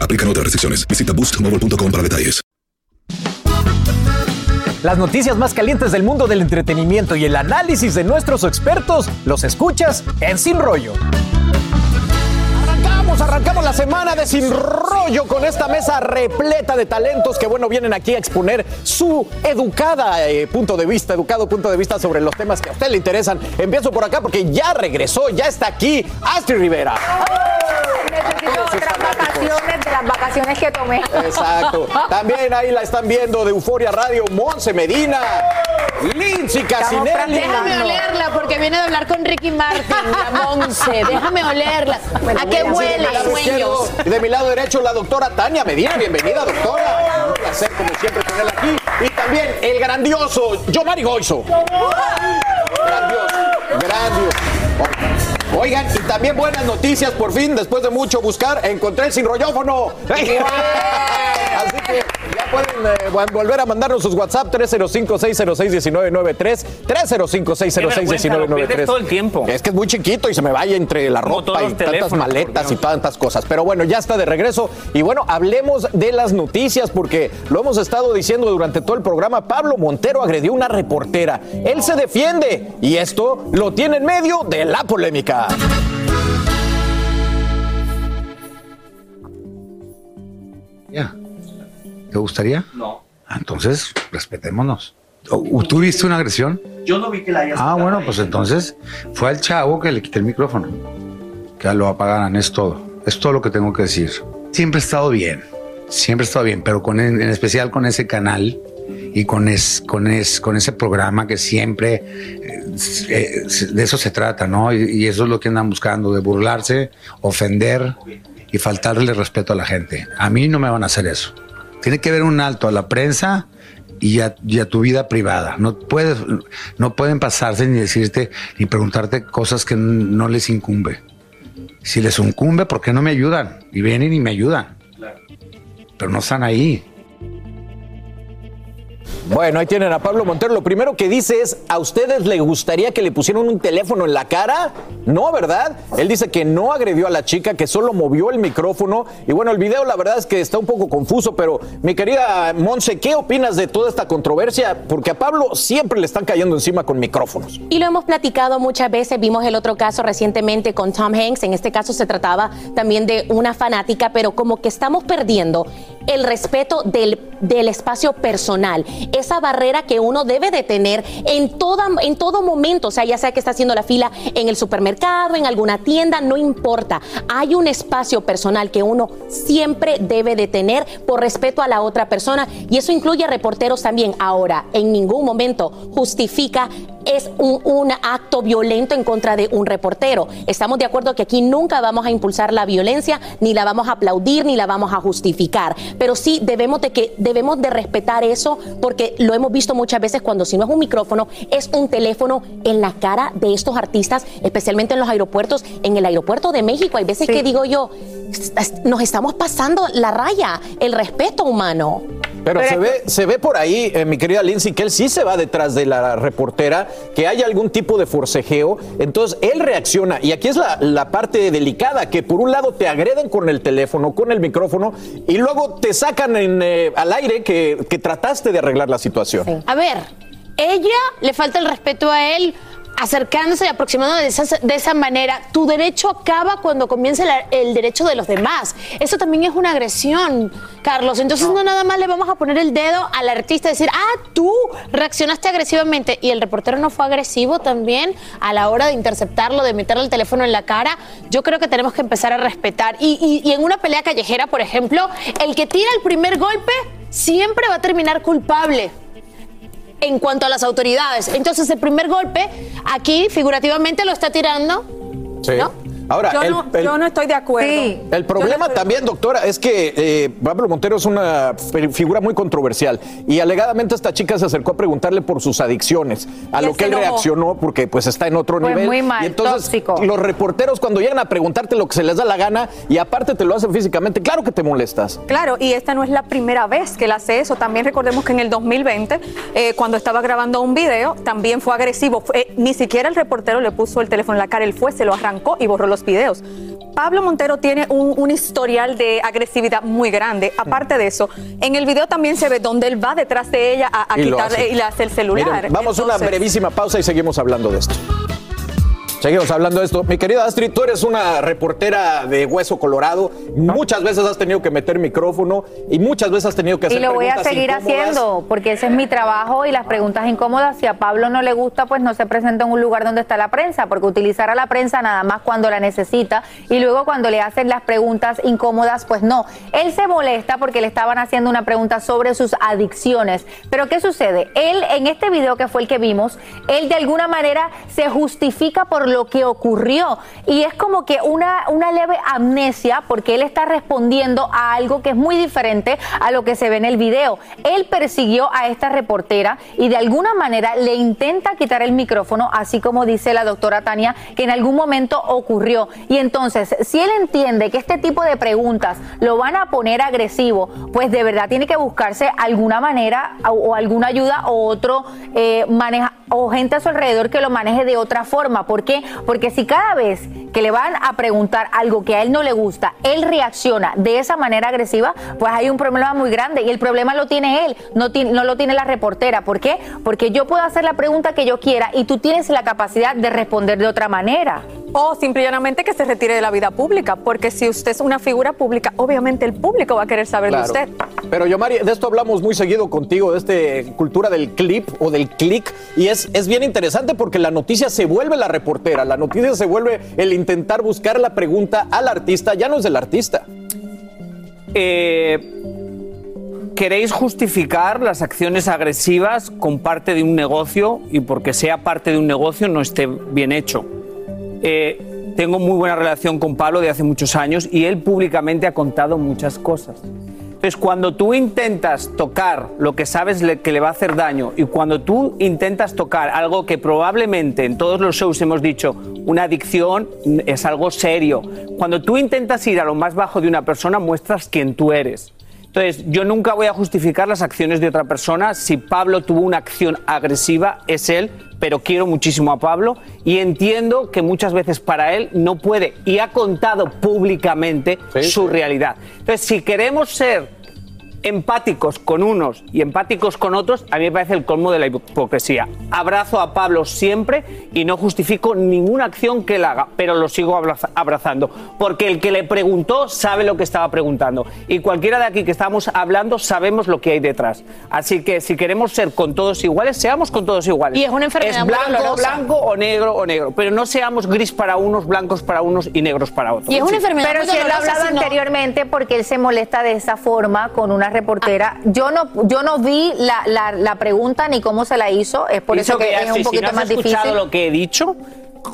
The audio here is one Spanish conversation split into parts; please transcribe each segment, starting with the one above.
Aplican otras restricciones. Visita boostmobile.com para detalles. Las noticias más calientes del mundo del entretenimiento y el análisis de nuestros expertos los escuchas en Sin Rollo. Arrancamos, arrancamos la semana de Sin Rollo con esta mesa repleta de talentos que, bueno, vienen aquí a exponer su educada eh, punto de vista, educado punto de vista sobre los temas que a usted le interesan. Empiezo por acá porque ya regresó, ya está aquí Astrid Rivera. Necesito otras vacaciones de las vacaciones que tomé. Exacto. También ahí la están viendo de Euforia Radio, Monse Medina, Lindsay Casinelli. Déjame olerla porque viene de hablar con Ricky Martin, la Monse. Déjame olerla. ¿A qué de huele? Sueños. y de mi lado derecho, la doctora Tania Medina. Bienvenida, doctora. Un placer, como siempre, tenerla aquí. Y también el grandioso Yomari Goizo. Grandioso, grandioso. Oigan, y también buenas noticias, por fin, después de mucho buscar, encontré el sin rollófono. Así que pueden eh, vol- volver a mandarnos sus WhatsApp 305-606-1993, 305-606-1993. todo el tiempo. Es que es muy chiquito y se me vaya entre la Como ropa y tantas maletas y tantas cosas. Pero bueno, ya está de regreso. Y bueno, hablemos de las noticias porque lo hemos estado diciendo durante todo el programa. Pablo Montero agredió a una reportera. Él se defiende y esto lo tiene en medio de la polémica. Ya. ¿Te gustaría? No. Ah, Entonces, respetémonos. ¿O- ¿Tú viste una agresión? Yo no vi que la hayas Ah, bueno, pues entonces fue al chavo que le quité el micrófono. Que lo apagaran, es todo. Es todo lo que tengo que decir. Siempre he estado bien, siempre he estado bien, pero con, en especial con ese canal y con, es, con, es, con ese programa que siempre eh, eh, de eso se trata, ¿no? Y, y eso es lo que andan buscando, de burlarse, ofender y faltarle respeto a la gente. A mí no me van a hacer eso. Tiene que haber un alto a la prensa y a, y a tu vida privada. No puedes, no pueden pasarse ni decirte ni preguntarte cosas que no les incumbe. Si les incumbe, ¿por qué no me ayudan? Y vienen y me ayudan. Pero no están ahí. Bueno, ahí tienen a Pablo Montero. Lo primero que dice es, ¿a ustedes les gustaría que le pusieran un teléfono en la cara? No, ¿verdad? Él dice que no agredió a la chica, que solo movió el micrófono. Y bueno, el video la verdad es que está un poco confuso, pero mi querida Monse, ¿qué opinas de toda esta controversia? Porque a Pablo siempre le están cayendo encima con micrófonos. Y lo hemos platicado muchas veces, vimos el otro caso recientemente con Tom Hanks, en este caso se trataba también de una fanática, pero como que estamos perdiendo el respeto del, del espacio personal, esa barrera que uno debe de tener en, toda, en todo momento, o sea, ya sea que está haciendo la fila en el supermercado, en alguna tienda, no importa, hay un espacio personal que uno siempre debe de tener por respeto a la otra persona y eso incluye a reporteros también. Ahora, en ningún momento justifica es un, un acto violento en contra de un reportero. Estamos de acuerdo que aquí nunca vamos a impulsar la violencia, ni la vamos a aplaudir, ni la vamos a justificar. Pero sí debemos de que debemos de respetar eso porque lo hemos visto muchas veces cuando si no es un micrófono, es un teléfono en la cara de estos artistas, especialmente en los aeropuertos. En el aeropuerto de México hay veces que digo yo, nos estamos pasando la raya, el respeto humano. Pero, se, ve, se ve por ahí, eh, mi querida Lindsay, que él sí se va detrás de la reportera, que hay algún tipo de forcejeo. Entonces él reacciona. Y aquí es la, la parte delicada, que por un lado te agreden con el teléfono, con el micrófono, y luego te sacan en, eh, al aire que, que trataste de arreglar la situación. A ver, ella le falta el respeto a él acercándose y aproximándose de esa, de esa manera. Tu derecho acaba cuando comienza la- el derecho de los demás. Eso también es una agresión, Carlos. Entonces no. nada más le vamos a poner el dedo al artista y decir, ah, tú reaccionaste agresivamente. Y el reportero no fue agresivo también a la hora de interceptarlo, de meterle el teléfono en la cara. Yo creo que tenemos que empezar a respetar. Y, y- y en una pelea callejera, por ejemplo, el que tira el primer golpe siempre va a terminar culpable en cuanto a las autoridades. Entonces, el primer golpe aquí figurativamente lo está tirando. Sí. ¿No? Ahora, yo, el, no, el- yo no estoy de acuerdo. El problema también, doctora, es que eh, Pablo Montero es una fi- figura muy controversial y alegadamente esta chica se acercó a preguntarle por sus adicciones, a Y lo que él reaccionó porque pues está en otro Fue nivel. muy mal, y entonces tóxico. los reporteros cuando llegan a preguntarte lo que se les da la gana y aparte te lo hacen físicamente, claro que te molestas. Claro, y esta no es la primera vez que él hace eso. También recordemos que en el 2020, eh, cuando estaba grabando un video, también fue agresivo. Eh, ni siquiera el reportero le puso el teléfono en la cara, él fue, se lo arrancó y borró los videos. Pablo Montero tiene un, un historial de agresividad muy grande. Aparte de eso, en el video también se ve donde él va detrás de ella a, a Y quitarle y le hace el celular. Miren, vamos a una brevísima pausa y seguimos hablando de esto. Seguimos hablando de esto. Mi querida Astrid, tú eres una reportera de hueso colorado. Muchas veces has tenido que meter micrófono y muchas veces has tenido que hacer Y lo voy a seguir incómodas. haciendo, porque ese es mi trabajo y las preguntas incómodas, si a Pablo no le gusta, pues no se presenta en un lugar donde está la prensa, porque utilizar a la prensa nada más cuando la necesita y luego cuando le hacen las preguntas incómodas, pues no. Él se molesta porque le estaban haciendo una pregunta sobre sus adicciones. Pero ¿qué sucede? Él, en este video que fue el que vimos, él de alguna manera se justifica por lo que ocurrió. Y es como que una, una leve amnesia porque él está respondiendo a algo que es muy diferente a lo que se ve en el video. Él persiguió a esta reportera y de alguna manera le intenta quitar el micrófono, así como dice la doctora Tania, que en algún momento ocurrió. Y entonces, si él entiende que este tipo de preguntas lo van a poner agresivo, pues de verdad tiene que buscarse alguna manera o, alguna ayuda o otro eh, o gente a su alrededor que lo maneje de otra forma. ¿Por Porque si cada vez que le van a preguntar algo que a él no le gusta, él reacciona de esa manera agresiva, pues hay un problema muy grande. Y el problema lo tiene él, no, no lo tiene la reportera. ¿Por qué? Porque yo puedo hacer la pregunta que yo quiera y tú tienes la capacidad de responder de otra manera. O simple y llanamente que se retire de la vida pública, porque si usted es una figura pública, obviamente el público va a querer saber Claro. de usted. Pero Yomari, de esto hablamos muy seguido contigo, de esta cultura del clip o del click, y es, es bien interesante porque la noticia se vuelve la reportera, la noticia se vuelve el intentar buscar la pregunta al artista, ya no es del artista. Eh, queréis justificar las acciones agresivas con parte de un negocio y porque sea parte de un negocio no esté bien hecho. Eh, tengo muy buena relación con Pablo de hace muchos años y él públicamente ha contado muchas cosas. Entonces, cuando tú intentas tocar lo que sabes que le va a hacer daño y cuando tú intentas tocar algo que probablemente en todos los shows hemos dicho, una adicción es algo serio, cuando tú intentas ir a lo más bajo de una persona muestras quién tú eres. Entonces, yo nunca voy a justificar las acciones de otra persona. Si Pablo tuvo una acción agresiva, es él, pero quiero muchísimo a Pablo y entiendo que muchas veces para él no puede y ha contado públicamente su realidad. Entonces, si queremos ser empáticos con unos y empáticos con otros, a mí me parece el colmo de la hipocresía. Abrazo a Pablo siempre y no justifico ninguna acción que él haga, pero lo sigo abraza- abrazando, porque el que le preguntó sabe lo que estaba preguntando y cualquiera de aquí que estamos hablando sabemos lo que hay detrás. Así que si queremos ser con todos iguales, seamos con todos iguales. Y es una enfermedad Es blanco, blanco o negro o negro, pero no seamos gris para unos, blancos para unos y negros para otros. Pero si él lo ha hablado anteriormente porque él se molesta de esa forma con una la reportera. Yo no, yo no vi la, la- la pregunta ni cómo se la hizo, es por eso, que ya, es si- un si poquito no has más escuchado difícil. lo que he dicho,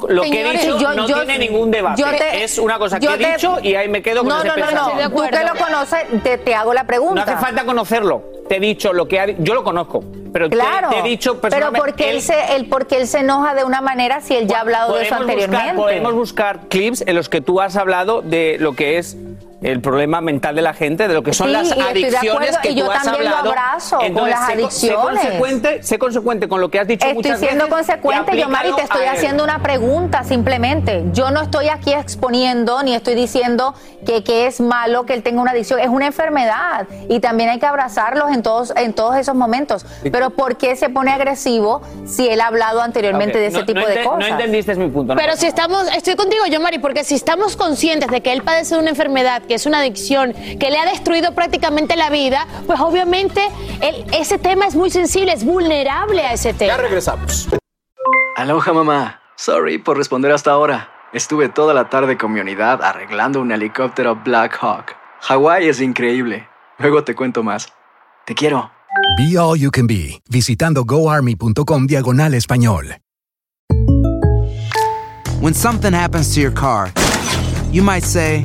lo que he dicho yo- no yo- tiene ningún debate. yo te- es una cosa que he te- dicho y ahí me quedo con no, ese no, no, pensamiento. no, tú que lo conoces, te, te hago la pregunta. No hace falta conocerlo. Te he dicho lo que ha, yo lo conozco, pero te- Claro, te, he dicho pero personalmente, porque él, él- se, él, porque él se enoja de una manera si él ya ha hablado de eso buscar- anteriormente. podemos buscar clips en los que tú has hablado de lo que es el problema mental de la gente, de lo que son Sí, las y estoy de adicciones acuerdo, que y yo tú has también lo hablado. abrazo con las sé adicciones. Sé consecuente, sé consecuente con lo que has dicho Estoy muchas siendo veces consecuente, yo Mari, te estoy él. haciendo una pregunta simplemente. Yo no estoy aquí exponiendo ni estoy diciendo que, que es malo que él tenga una adicción. Es una enfermedad y también hay que abrazarlos en todos, en todos esos momentos. Pero ¿por qué se pone agresivo si él ha hablado anteriormente de ese no- tipo no de cosas? No entendiste mi punto. no Pero si estamos, estoy contigo yo, Mari, porque si estamos conscientes de que él padece de una enfermedad, que es una adicción, que le ha destruido prácticamente la vida, pues obviamente él- ese tema es muy sensible, es vulnerable a ese tema. Ya regresamos. Aloha mamá. Sorry por responder hasta ahora. Estuve toda la tarde con mi unidad arreglando un helicóptero Black Hawk. Hawái es increíble. Luego te cuento más. Te quiero. Be All You Can Be, visitando goarmy.com diagonal español. When something happens to your car, you might say,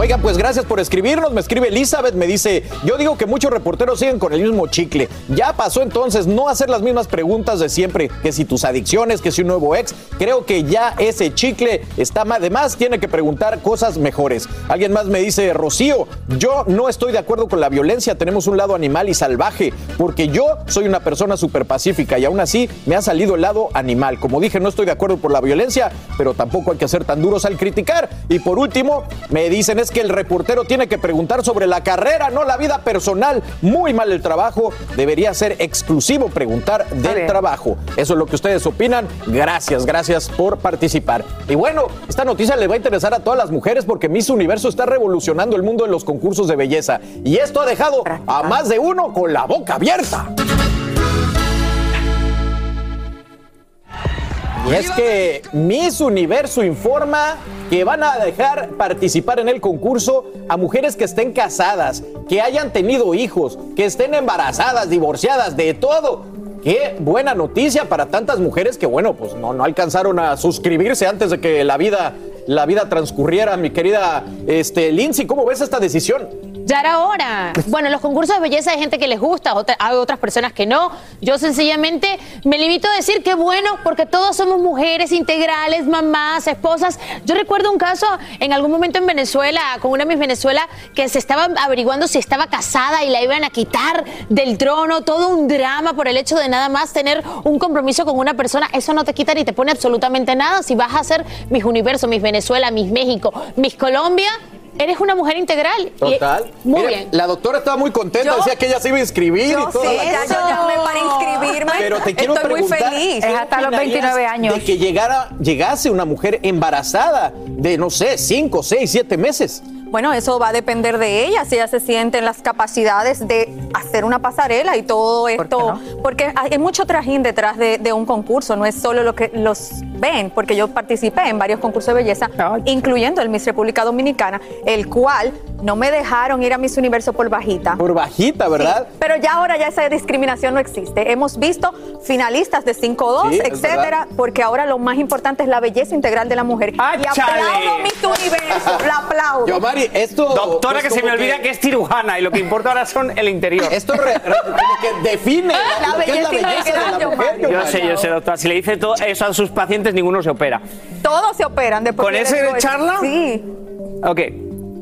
Oigan, pues gracias por escribirnos. Me escribe Elizabeth, me dice, yo digo que muchos reporteros siguen con el mismo chicle. Ya pasó entonces no hacer las mismas preguntas de siempre, que si tus adicciones, que si un nuevo ex. Creo que ya ese chicle está más de más, tiene que preguntar cosas mejores. Alguien más me dice, Rocío, yo no estoy de acuerdo con la violencia, tenemos un lado animal y salvaje, porque yo soy una persona súper pacífica y aún así me ha salido el lado animal. Como dije, no estoy de acuerdo por la violencia, pero tampoco hay que ser tan duros al criticar. Y por último, me dicen que el reportero tiene que preguntar sobre la carrera, no la vida personal. Muy mal el trabajo, debería ser exclusivo preguntar del trabajo. Eso es lo que ustedes opinan. Gracias, gracias por participar. Y bueno, esta noticia le va a interesar a todas las mujeres porque Miss Universo está revolucionando el mundo de los concursos de belleza. Y esto ha dejado a más de uno con la boca abierta. Y es que Miss Universo informa que van a dejar participar en el concurso a mujeres que estén casadas, que hayan tenido hijos, que estén embarazadas, divorciadas, de todo. Qué buena noticia para tantas mujeres que, bueno, pues no, no alcanzaron a suscribirse antes de que la vida, la vida transcurriera. Mi querida este, Lindsay, ¿cómo ves esta decisión? Ya era hora. Bueno, en los concursos de belleza hay gente que les gusta, otra- hay otras personas que no. Yo sencillamente me limito a decir que bueno, porque todos somos mujeres integrales, mamás, esposas. Yo recuerdo un caso en algún momento en Venezuela, con una Miss Venezuela, que se estaba averiguando si estaba casada y la iban a quitar del trono, todo un drama por el hecho de nada más tener un compromiso con una persona. Eso no te quita ni te pone absolutamente nada. Si vas a ser Miss Universo, Miss Venezuela, Miss México, Miss Colombia, eres una mujer integral. Y- Total. muy Mira, bien. La doctora estaba muy contenta, Yo- decía que ella se iba a inscribir Yo y todo. sí, ya yo llamé para inscribirme. Pero te quiero Estoy muy preguntar, feliz. ¿qué Es hasta los opinarías 29 años. De que llegara, llegase una mujer embarazada de, no sé, 5, 6, 7 meses. Bueno, eso va a depender de ella, si ella se siente en las capacidades de hacer una pasarela y todo esto. Porque hay mucho trajín detrás de, de un concurso, no es solo lo que los ven, porque yo participé en varios concursos de belleza, incluyendo el Miss República Dominicana, el cual no me dejaron ir a Miss Universo por bajita. Por bajita, ¿verdad? Sí, pero ya ahora ya esa discriminación no existe. Hemos visto finalistas de 5-2, Sí, es etcétera, porque ahora lo más importante es la belleza integral de la mujer. y aplaudo Miss Universo, la aplaudo. Yo, Mari, esto. Doctora, pues, que se me como olvida que... es cirujana y lo que importa ahora son el interior. Esto re- re- como que define La lo que es la belleza belleza de la yo, mujer. Yo, Yo sé, yo sé, doctora. Si le dice todo eso a sus pacientes, ninguno se opera. Todos se operan después. ¿Con que ese de eso. charla? Sí. Ok.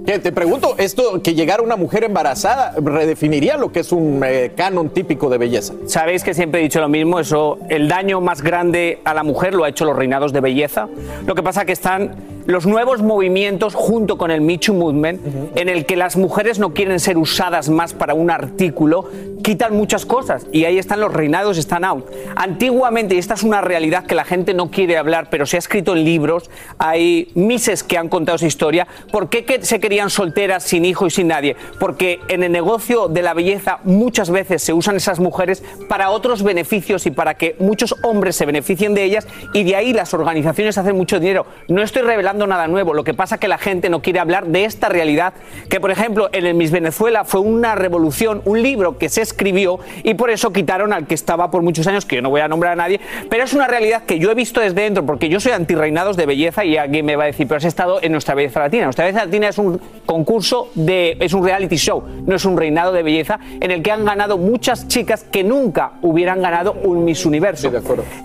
Que te pregunto, esto que llegara una mujer embarazada redefiniría lo que es un eh, canon típico de belleza. Sabéis que siempre he dicho lo mismo, eso, el daño más grande a la mujer lo ha hecho los reinados de belleza. Lo que pasa que están los nuevos movimientos junto con el Me Too Movement, en el que las mujeres no quieren ser usadas más para un artículo, quitan muchas cosas y ahí están los reinados, están out. Antiguamente, y esta es una realidad que la gente no quiere hablar, pero se ha escrito en libros, hay mises que han contado esa historia, ¿por qué que se querían solteras sin hijo y sin nadie? Porque en el negocio de la belleza muchas veces se usan esas mujeres para otros beneficios y para que muchos hombres se beneficien de ellas y de ahí las organizaciones hacen mucho dinero. No estoy revelando nada nuevo, lo que pasa que la gente no quiere hablar de esta realidad, que por ejemplo en el Miss Venezuela fue una revolución, un libro que se escribió y por eso quitaron al que estaba por muchos años, que yo no voy a nombrar a nadie, pero es una realidad que yo he visto desde dentro, porque yo soy antirreinados de belleza y alguien me va a decir, pero has estado en nuestra belleza latina. Nuestra belleza latina es un concurso de, es un reality show, no es un reinado de belleza en el que han ganado muchas chicas que nunca hubieran ganado un Miss Universo.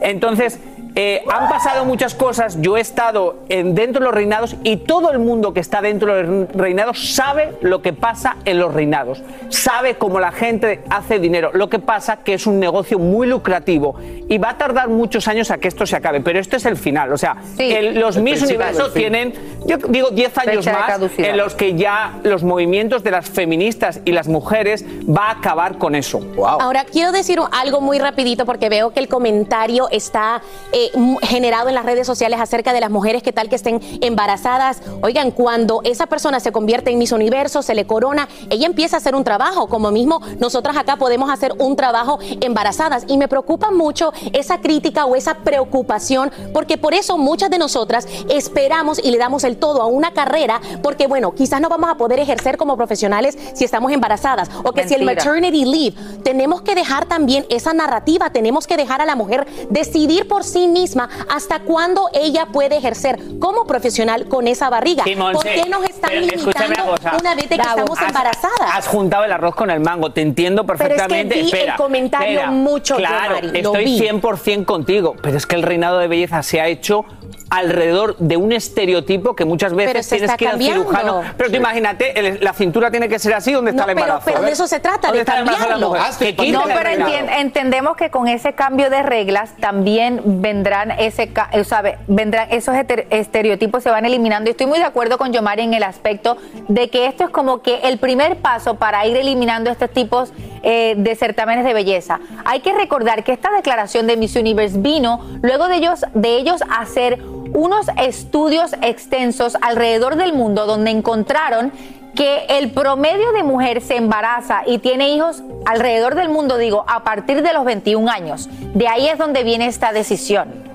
Entonces, eh, han pasado muchas cosas, yo he estado en- dentro de los reinados y todo el mundo que está dentro de los reinados sabe lo que pasa en los reinados, sabe cómo la gente hace dinero. Lo que pasa que es un negocio muy lucrativo y va a tardar muchos años a que esto se acabe, pero este es el final. O sea, el- los El Miss Universo tienen, yo digo, 10 años más en los que ya los movimientos de las feministas y las mujeres va a acabar con eso. Ahora, quiero decir algo muy rapidito porque veo que el comentario está eh, m- generado en las redes sociales acerca de las mujeres que tal que estén embarazadas. Oigan, cuando esa persona se convierte en Miss Universo, se le corona, ella empieza a hacer un trabajo, como mismo nosotras acá podemos hacer un trabajo embarazadas. Y me preocupa mucho esa crítica o esa preocupación, porque por eso muchas de nosotras esperamos y le damos el todo a una carrera, porque bueno, quizás no vamos a poder ejercer como profesionales si estamos embarazadas, o que si el Mentira. maternity leave, tenemos que dejar también esa narrativa, tenemos que dejar a la mujer decidir por sí misma hasta cuándo ella puede ejercer como profesional con esa barriga. Sí, Monse, ¿Por qué nos están limitando una cosa. una vez de que Bravo. estamos embarazadas? Has juntado el arroz con el mango, te entiendo Pero es que perfectamente. vi el Espera, comentario espera. mucho, yo, Claro, Mari, lo estoy vi. 100% contigo, pero es que el reinado de belleza se ha hecho alrededor de un estereotipo que muchas veces tienes que ir al cirujano. Pero tú imagínate, el- la cintura tiene que ser así donde está No, el pero- embarazo. pero de eso se trata, ¿Dónde de cambiarlo. Que No, pero entien- entendemos que con ese cambio de reglas también vendrán ese, ca- o sea, ve- vendrán esos estereotipos se van eliminando. Y estoy muy de acuerdo con Yomari en el aspecto de que esto es como que el primer paso para ir eliminando estos tipos eh, de certámenes de belleza. Hay que recordar que esta declaración de Miss Universe vino luego de ellos, de ellos hacer unos estudios extensos alrededor del mundo donde encontraron que el promedio de mujer se embaraza y tiene hijos alrededor del mundo, digo, a partir de los 21 años. De ahí es donde viene esta decisión.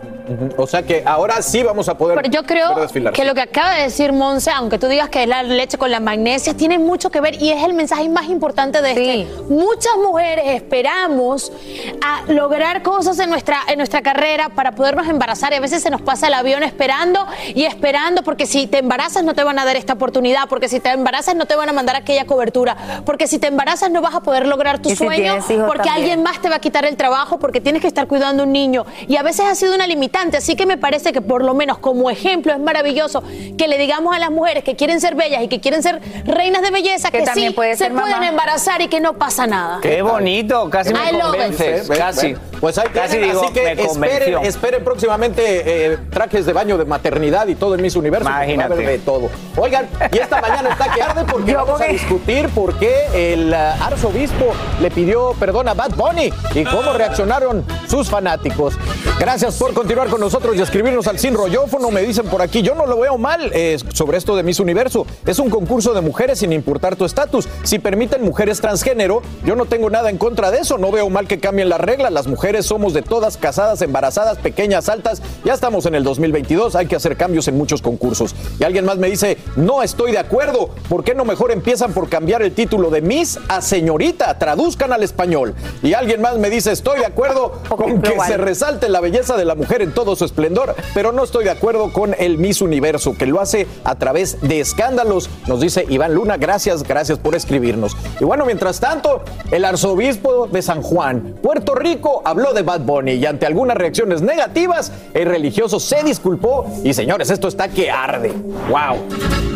O sea que ahora sí vamos a poder Pero yo creo que lo que acaba de decir Monse, aunque tú digas que es la leche con la magnesia, tiene mucho que ver y es el mensaje más importante de este. Muchas mujeres esperamos a lograr cosas en nuestra, en nuestra carrera para podernos embarazar y a veces se nos pasa el avión esperando y esperando porque si te embarazas no te van a dar esta oportunidad, porque si te embarazas no te van a mandar aquella cobertura, porque si te embarazas no vas a poder lograr tu si sueño, porque también. alguien más te va a quitar el trabajo, porque tienes que estar cuidando a un niño. Y a veces ha sido una así que me parece que por lo menos como ejemplo es maravilloso que le digamos a las mujeres que quieren ser bellas y que quieren ser reinas de belleza que, también sí puede se ser pueden mamá. embarazar y que no pasa nada. Qué bonito, casi me Ven, casi. Pues ahí Casi tienen, digo, así que me esperen, esperen próximamente eh, trajes de baño de maternidad y todo en Miss Universo. Va a Imagínate. de todo. Oigan, y esta mañana está que arde porque Yo vamos a discutir por qué el eh, arzobispo le pidió perdón a Bad Bunny y cómo reaccionaron sus fanáticos. Gracias por continuar con nosotros y escribirnos al sin rollófono. Me dicen por aquí, yo no lo veo mal eh, sobre esto de Miss Universo. Es un concurso de mujeres sin importar tu estatus. Si permiten mujeres transgénero, yo no tengo nada en contra de eso. No veo mal que cambien las reglas. Las mujeres somos de todas, casadas, embarazadas, pequeñas, altas. Ya estamos en el 2022, hay que hacer cambios en muchos concursos. Y alguien más me dice, no estoy de acuerdo. ¿Por qué no mejor empiezan por cambiar el título de Miss a señorita? Traduzcan al español. Y alguien más me dice, estoy de acuerdo con que se resalte la belleza de la mujer en todo su esplendor, pero no estoy de acuerdo con el Miss Universo, que lo hace a través de escándalos, nos dice Iván Luna. Gracias, gracias por escribirnos. Y bueno, mientras tanto, el arzobispo de San Juan, Puerto Rico, habló de Bad Bunny y ante algunas reacciones negativas, el religioso se disculpó y señores, esto está que arde. ¡Wow!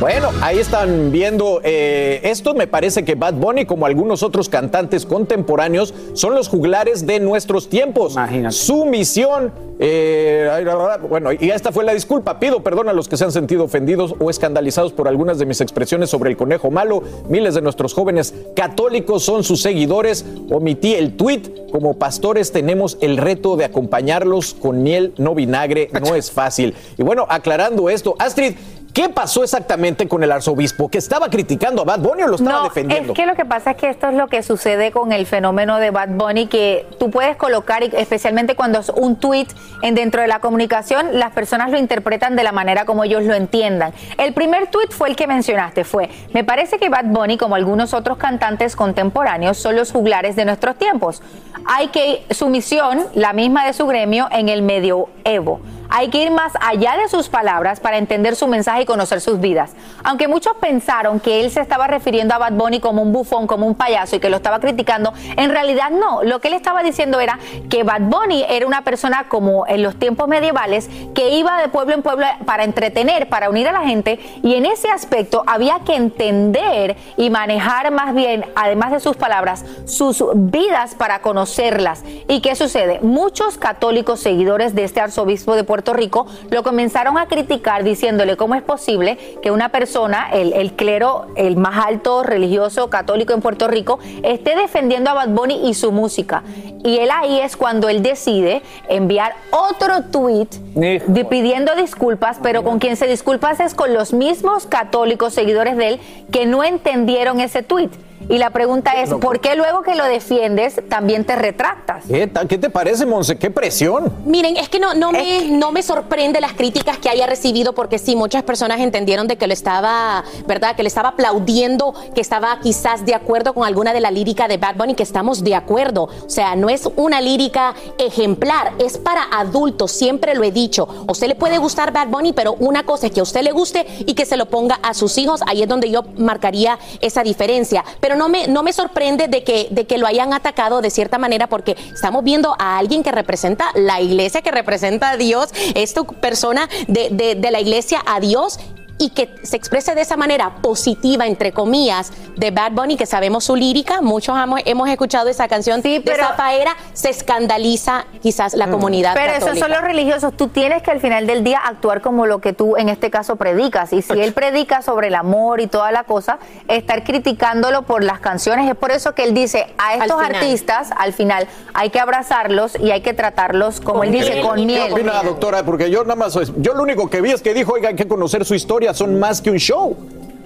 Bueno, ahí están viendo eh, esto. Me parece que Bad Bunny, como algunos otros cantantes contemporáneos, son los juglares de nuestros tiempos. Su misión. Eh, bueno, y esta fue la disculpa. Pido perdón a los que se han sentido ofendidos o escandalizados por algunas de mis expresiones sobre el conejo malo. Miles de nuestros jóvenes católicos son sus seguidores. Omití el tweet. Como pastores tenemos el reto de acompañarlos con miel, no vinagre. No es fácil. Y bueno, aclarando esto, Astrid. ¿Qué pasó exactamente con el arzobispo? ¿Que estaba criticando a Bad Bunny o lo estaba No, defendiendo? es que lo que pasa es que esto es lo que sucede con el fenómeno de Bad Bunny, que tú puedes colocar, especialmente cuando es un tweet en dentro de la comunicación, las personas lo interpretan de la manera como ellos lo entiendan. El primer tweet fue el que mencionaste, fue, me parece que Bad Bunny, como algunos otros cantantes contemporáneos, son los juglares de nuestros tiempos. Hay que, su misión, la misma de su gremio, en el medioevo. Hay que ir más allá de sus palabras para entender su mensaje y conocer sus vidas. Aunque muchos pensaron que él se estaba refiriendo a Bad Bunny como un bufón, como un payaso y que lo estaba criticando, en realidad no. Lo que él estaba diciendo era que Bad Bunny era una persona como en los tiempos medievales que iba de pueblo en pueblo para entretener, para unir a la gente y en ese aspecto había que entender y manejar más bien, además de sus palabras, sus vidas para conocerlas. ¿Y qué sucede? Muchos católicos seguidores de este arzobispo de Puerto Rico lo comenzaron a criticar diciéndole cómo es posible que una persona, el, el clero, el más alto religioso católico en Puerto Rico, esté defendiendo a Bad Bunny y su música. Y él ahí es cuando él decide enviar otro tweet de- pidiendo disculpas, pero con quien se disculpa es con los mismos católicos seguidores de él que no entendieron ese tweet. Y la pregunta es, ¿por qué luego que lo defiendes también te retractas? ¿Qué, te parece, Monse? ¿Qué presión? Miren, es que no, no, me, no me sorprende las críticas que haya recibido porque sí, muchas personas entendieron de que lo estaba, ¿verdad? Que le estaba aplaudiendo, que estaba quizás de acuerdo con alguna de la lírica de Bad Bunny, que estamos de acuerdo. O sea, no es una lírica ejemplar, es para adultos, siempre lo he dicho. A usted le puede gustar Bad Bunny, pero una cosa es que a usted le guste y que se lo ponga a sus hijos, ahí es donde yo marcaría esa diferencia. Pero no me, no me sorprende de que, de que lo hayan atacado de cierta manera porque estamos viendo a alguien que representa la iglesia, que representa a Dios, esta persona de, de- de la iglesia a Dios y que se exprese de esa manera positiva, entre comillas, de Bad Bunny, que sabemos su lírica, muchos hemos, hemos escuchado esa canción de Zafaera, se escandaliza quizás la comunidad Pero esos son los religiosos. Tú tienes que al final del día actuar como lo que tú en este caso predicas. Y si él predica sobre el amor y toda la cosa, estar criticándolo por las canciones. Es por eso que él dice a estos artistas, al final, hay que abrazarlos y hay que tratarlos, como él dice, con ¿Qué miel. opina, doctora? Porque yo nada más, yo lo único que vi es que dijo, oiga, hay que conocer su historia, son más que un show.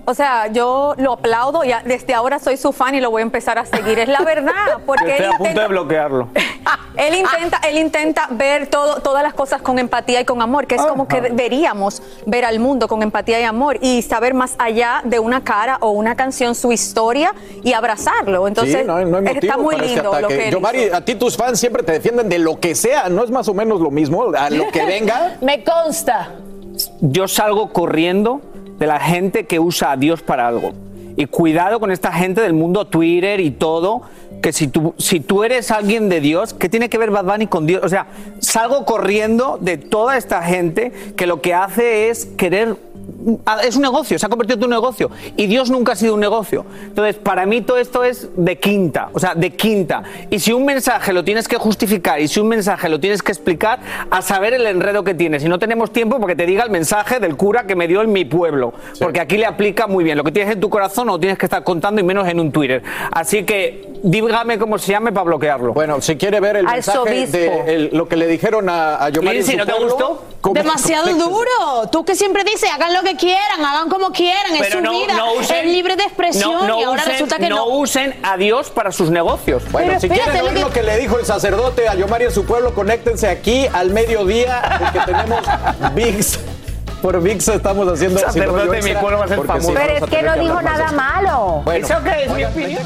O sea, yo lo aplaudo, ya desde ahora soy su fan y lo voy a empezar a seguir. Es la verdad, porque estoy él a punto de bloquearlo. él intenta, él intenta ver todo, todas las cosas con empatía y con amor, que es como que deberíamos ver al mundo con empatía y amor y saber más allá de una cara o una canción su historia y abrazarlo. Entonces, sí, no, hay- no hay motivo está muy lindo lo que él Yo, Mari, hizo. a ti tus fans siempre te defienden de lo que sea, ¿no es más o menos lo mismo? A lo que venga. Me consta. Yo salgo corriendo de la gente que usa a Dios para algo. Y cuidado con esta gente del mundo Twitter y todo, que si tú, si tú eres alguien de Dios, ¿qué tiene que ver Bad Bunny con Dios? O sea, salgo corriendo de toda esta gente que lo que hace es querer es un negocio, se ha convertido en un negocio. Y Dios nunca ha sido un negocio. Entonces, para mí todo esto es de quinta, o sea, de quinta. Y si un mensaje lo tienes que justificar y si un mensaje lo tienes que explicar, a saber el enredo que tienes. Y no tenemos tiempo porque te diga el mensaje del cura que me dio en mi pueblo. Porque aquí le aplica muy bien. Lo que tienes en tu corazón no tienes que estar contando y menos en un Twitter. Así que dígame cómo se llame para bloquearlo. Bueno, si quiere ver el mensaje de el- lo que le dijeron a, a Yomari su ¿no te gustó? ¿cómo- Demasiado duro. Tú que siempre dices, hagan lo que quieran, hagan como quieran, es Pero su no, vida, no usen- es libre de expresión no- no y ahora usen- resulta que no no. usen a Dios para sus negocios. Bueno, Pero si quieren ver lo lo que le dijo el sacerdote a Yomari en su pueblo, conéctense aquí al mediodía, porque tenemos VIX. Por VIX estamos haciendo... Sacerdote de mi pueblo va a ser si famoso. no, Pero es que no dijo nada eso. malo. Bueno, ¿Eso qué es mi oigan, opinión?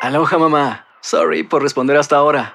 Aloha mamá. Sorry por responder hasta ahora.